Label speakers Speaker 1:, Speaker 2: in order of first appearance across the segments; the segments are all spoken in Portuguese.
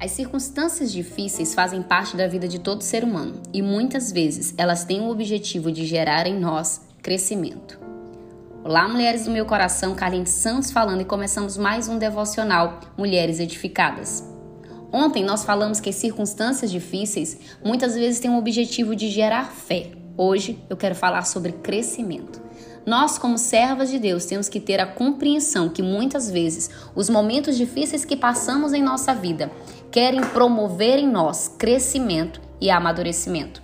Speaker 1: As circunstâncias difíceis fazem parte da vida de todo ser humano e muitas vezes elas têm o objetivo de gerar em nós crescimento. Olá, mulheres do meu coração, Carlinhos Santos falando e começamos mais um devocional Mulheres Edificadas. Ontem nós falamos que as circunstâncias difíceis muitas vezes têm o objetivo de gerar fé. Hoje eu quero falar sobre crescimento. Nós, como servas de Deus, temos que ter a compreensão que muitas vezes os momentos difíceis que passamos em nossa vida querem promover em nós crescimento e amadurecimento.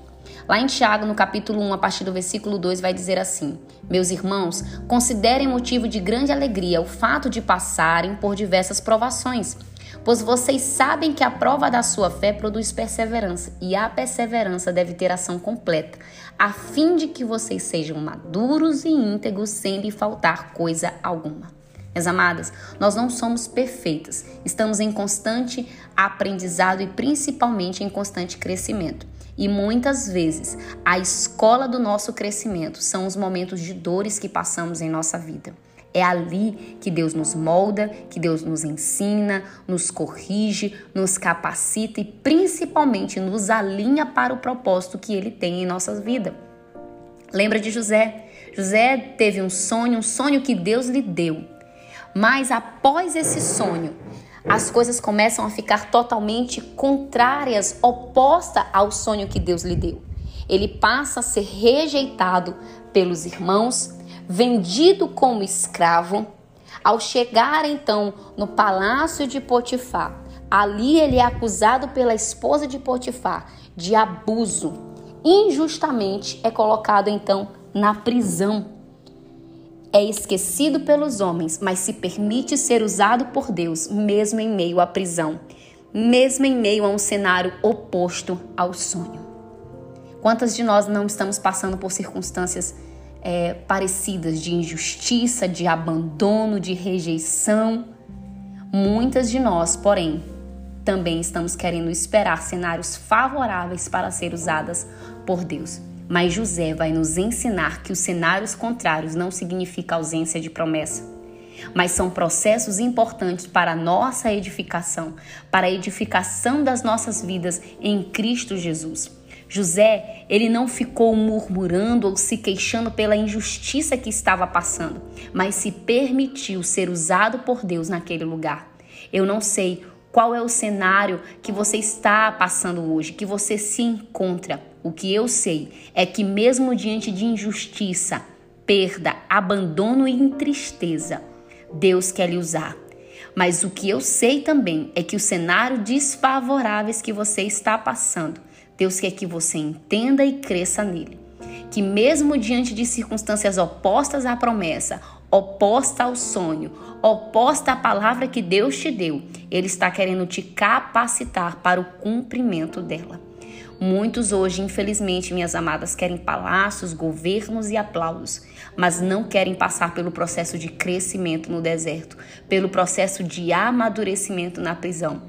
Speaker 1: Lá em Tiago, no capítulo 1, a partir do versículo 2, vai dizer assim: Meus irmãos, considerem motivo de grande alegria o fato de passarem por diversas provações, pois vocês sabem que a prova da sua fé produz perseverança, e a perseverança deve ter ação completa, a fim de que vocês sejam maduros e íntegros sem lhe faltar coisa alguma. Minhas amadas, nós não somos perfeitas, estamos em constante aprendizado e principalmente em constante crescimento. E muitas vezes a escola do nosso crescimento são os momentos de dores que passamos em nossa vida. É ali que Deus nos molda, que Deus nos ensina, nos corrige, nos capacita e principalmente nos alinha para o propósito que Ele tem em nossa vida. Lembra de José? José teve um sonho, um sonho que Deus lhe deu. Mas após esse sonho, as coisas começam a ficar totalmente contrárias, oposta ao sonho que Deus lhe deu. Ele passa a ser rejeitado pelos irmãos, vendido como escravo. Ao chegar então no palácio de Potifar, ali ele é acusado pela esposa de Potifar de abuso. Injustamente é colocado então na prisão é esquecido pelos homens, mas se permite ser usado por Deus, mesmo em meio à prisão, mesmo em meio a um cenário oposto ao sonho. Quantas de nós não estamos passando por circunstâncias é, parecidas de injustiça, de abandono, de rejeição? Muitas de nós, porém, também estamos querendo esperar cenários favoráveis para ser usadas por Deus. Mas José vai nos ensinar que os cenários contrários não significam ausência de promessa, mas são processos importantes para a nossa edificação, para a edificação das nossas vidas em Cristo Jesus. José, ele não ficou murmurando ou se queixando pela injustiça que estava passando, mas se permitiu ser usado por Deus naquele lugar. Eu não sei qual é o cenário que você está passando hoje, que você se encontra. O que eu sei é que, mesmo diante de injustiça, perda, abandono e tristeza, Deus quer lhe usar. Mas o que eu sei também é que o cenário desfavoráveis que você está passando, Deus quer que você entenda e cresça nele. Que mesmo diante de circunstâncias opostas à promessa, oposta ao sonho, oposta à palavra que Deus te deu, Ele está querendo te capacitar para o cumprimento dela. Muitos hoje, infelizmente, minhas amadas, querem palácios, governos e aplausos, mas não querem passar pelo processo de crescimento no deserto, pelo processo de amadurecimento na prisão.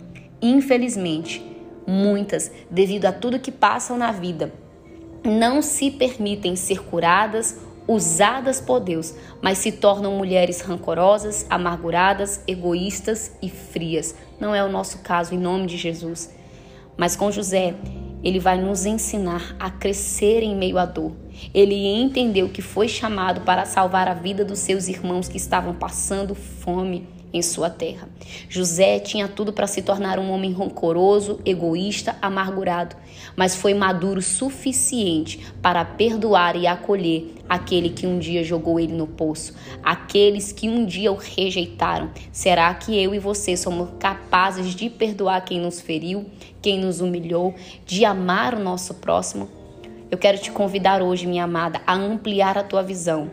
Speaker 1: Infelizmente, muitas, devido a tudo que passam na vida, não se permitem ser curadas usadas por Deus, mas se tornam mulheres rancorosas, amarguradas, egoístas e frias. Não é o nosso caso, em nome de Jesus. Mas com José, ele vai nos ensinar a crescer em meio à dor. Ele entendeu que foi chamado para salvar a vida dos seus irmãos que estavam passando fome em sua terra. José tinha tudo para se tornar um homem rancoroso, egoísta, amargurado, mas foi maduro suficiente para perdoar e acolher aquele que um dia jogou ele no poço, aqueles que um dia o rejeitaram. Será que eu e você somos capazes de perdoar quem nos feriu, quem nos humilhou, de amar o nosso próximo? Eu quero te convidar hoje, minha amada, a ampliar a tua visão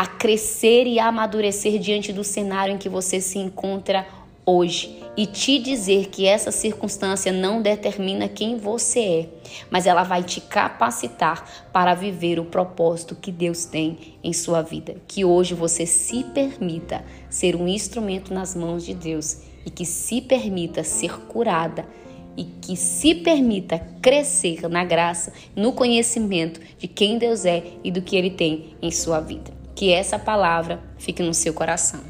Speaker 1: a crescer e a amadurecer diante do cenário em que você se encontra hoje e te dizer que essa circunstância não determina quem você é, mas ela vai te capacitar para viver o propósito que Deus tem em sua vida. Que hoje você se permita ser um instrumento nas mãos de Deus e que se permita ser curada e que se permita crescer na graça, no conhecimento de quem Deus é e do que ele tem em sua vida. Que essa palavra fique no seu coração.